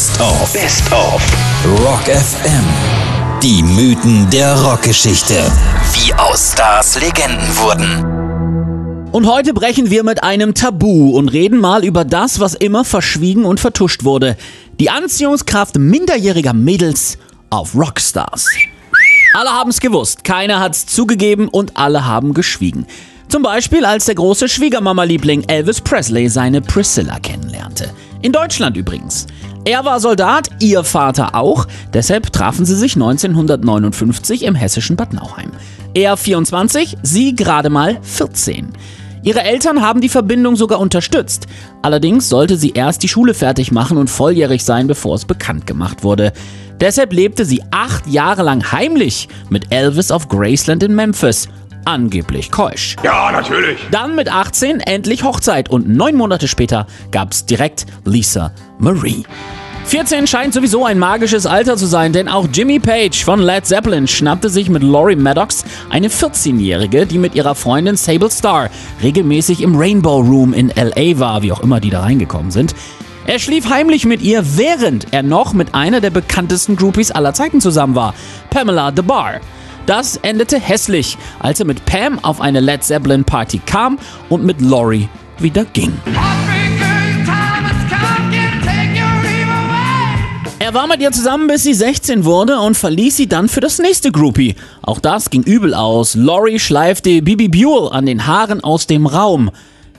Best of. Best of. Rock FM. Die Mythen der Rockgeschichte. Wie aus Stars Legenden wurden. Und heute brechen wir mit einem Tabu und reden mal über das, was immer verschwiegen und vertuscht wurde. Die Anziehungskraft minderjähriger Mädels auf Rockstars. Alle haben es gewusst, keiner hat's zugegeben und alle haben geschwiegen. Zum Beispiel als der große Schwiegermama-Liebling Elvis Presley seine Priscilla kennenlernte. In Deutschland übrigens. Er war Soldat, ihr Vater auch, deshalb trafen sie sich 1959 im hessischen Bad Nauheim. Er 24, sie gerade mal 14. Ihre Eltern haben die Verbindung sogar unterstützt. Allerdings sollte sie erst die Schule fertig machen und volljährig sein, bevor es bekannt gemacht wurde. Deshalb lebte sie acht Jahre lang heimlich mit Elvis auf Graceland in Memphis angeblich keusch. Ja, natürlich. Dann mit 18 endlich Hochzeit und neun Monate später gab's direkt Lisa Marie. 14 scheint sowieso ein magisches Alter zu sein, denn auch Jimmy Page von Led Zeppelin schnappte sich mit Laurie Maddox eine 14-Jährige, die mit ihrer Freundin Sable Starr regelmäßig im Rainbow Room in LA war, wie auch immer die da reingekommen sind. Er schlief heimlich mit ihr, während er noch mit einer der bekanntesten Groupies aller Zeiten zusammen war, Pamela DeBar. Das endete hässlich, als er mit Pam auf eine Led Zeppelin Party kam und mit Laurie wieder ging. Er war mit ihr zusammen, bis sie 16 wurde und verließ sie dann für das nächste Groupie. Auch das ging übel aus. Laurie schleifte Bibi Buell an den Haaren aus dem Raum.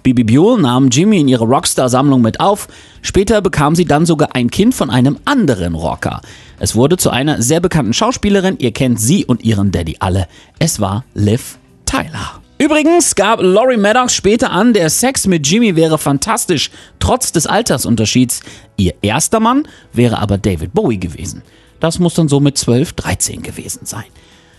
Bibi Buell nahm Jimmy in ihre Rockstar-Sammlung mit auf. Später bekam sie dann sogar ein Kind von einem anderen Rocker. Es wurde zu einer sehr bekannten Schauspielerin. Ihr kennt sie und ihren Daddy alle. Es war Liv Tyler. Übrigens gab Laurie Maddox später an, der Sex mit Jimmy wäre fantastisch, trotz des Altersunterschieds. Ihr erster Mann wäre aber David Bowie gewesen. Das muss dann so mit 12, 13 gewesen sein.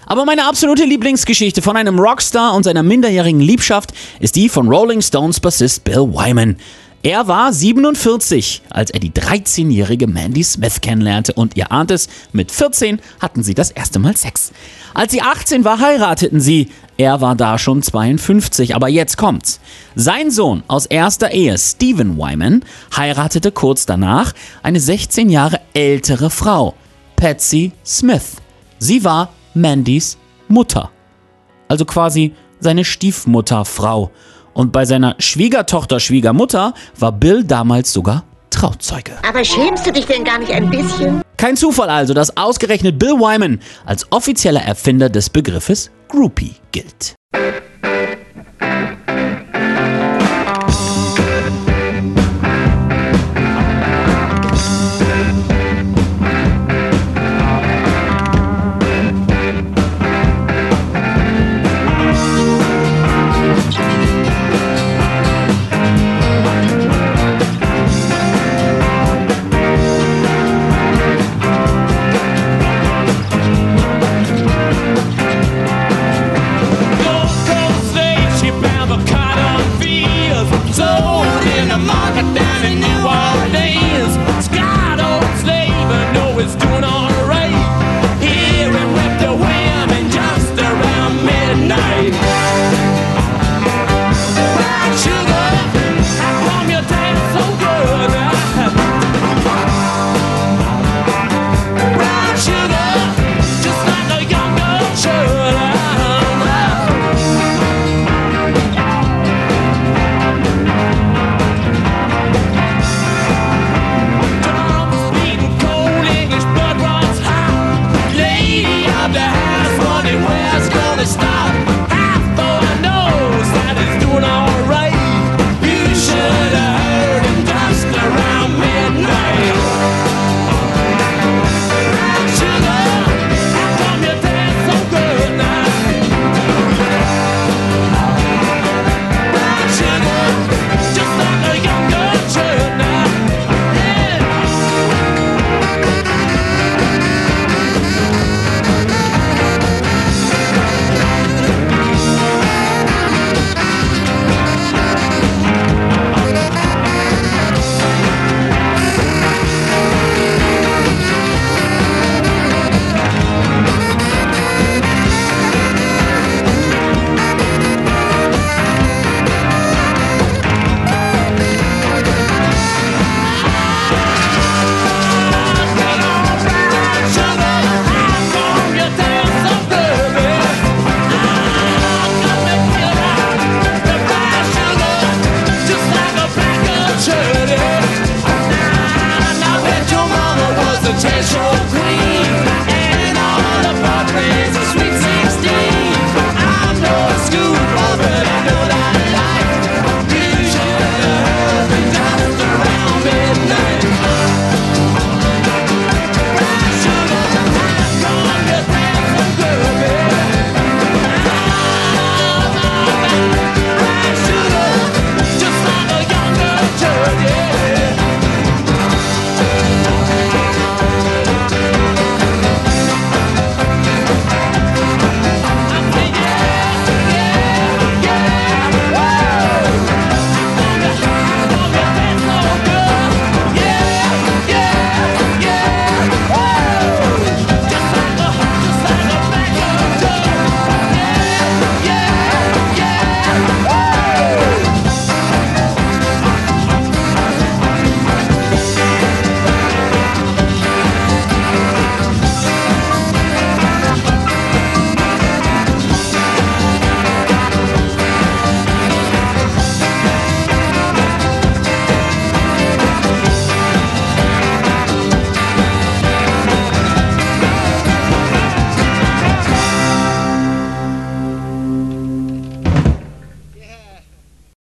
Aber meine absolute Lieblingsgeschichte von einem Rockstar und seiner minderjährigen Liebschaft ist die von Rolling Stones Bassist Bill Wyman. Er war 47, als er die 13-jährige Mandy Smith kennenlernte und ihr ahnt es, mit 14 hatten sie das erste Mal Sex. Als sie 18 war, heirateten sie. Er war da schon 52, aber jetzt kommt's. Sein Sohn aus erster Ehe, Stephen Wyman, heiratete kurz danach eine 16 Jahre ältere Frau, Patsy Smith. Sie war Mandys Mutter. Also quasi seine Stiefmutterfrau. Und bei seiner Schwiegertochter Schwiegermutter war Bill damals sogar Trauzeuge. Aber schämst du dich denn gar nicht ein bisschen? Kein Zufall also, dass ausgerechnet Bill Wyman als offizieller Erfinder des Begriffes Groupie gilt.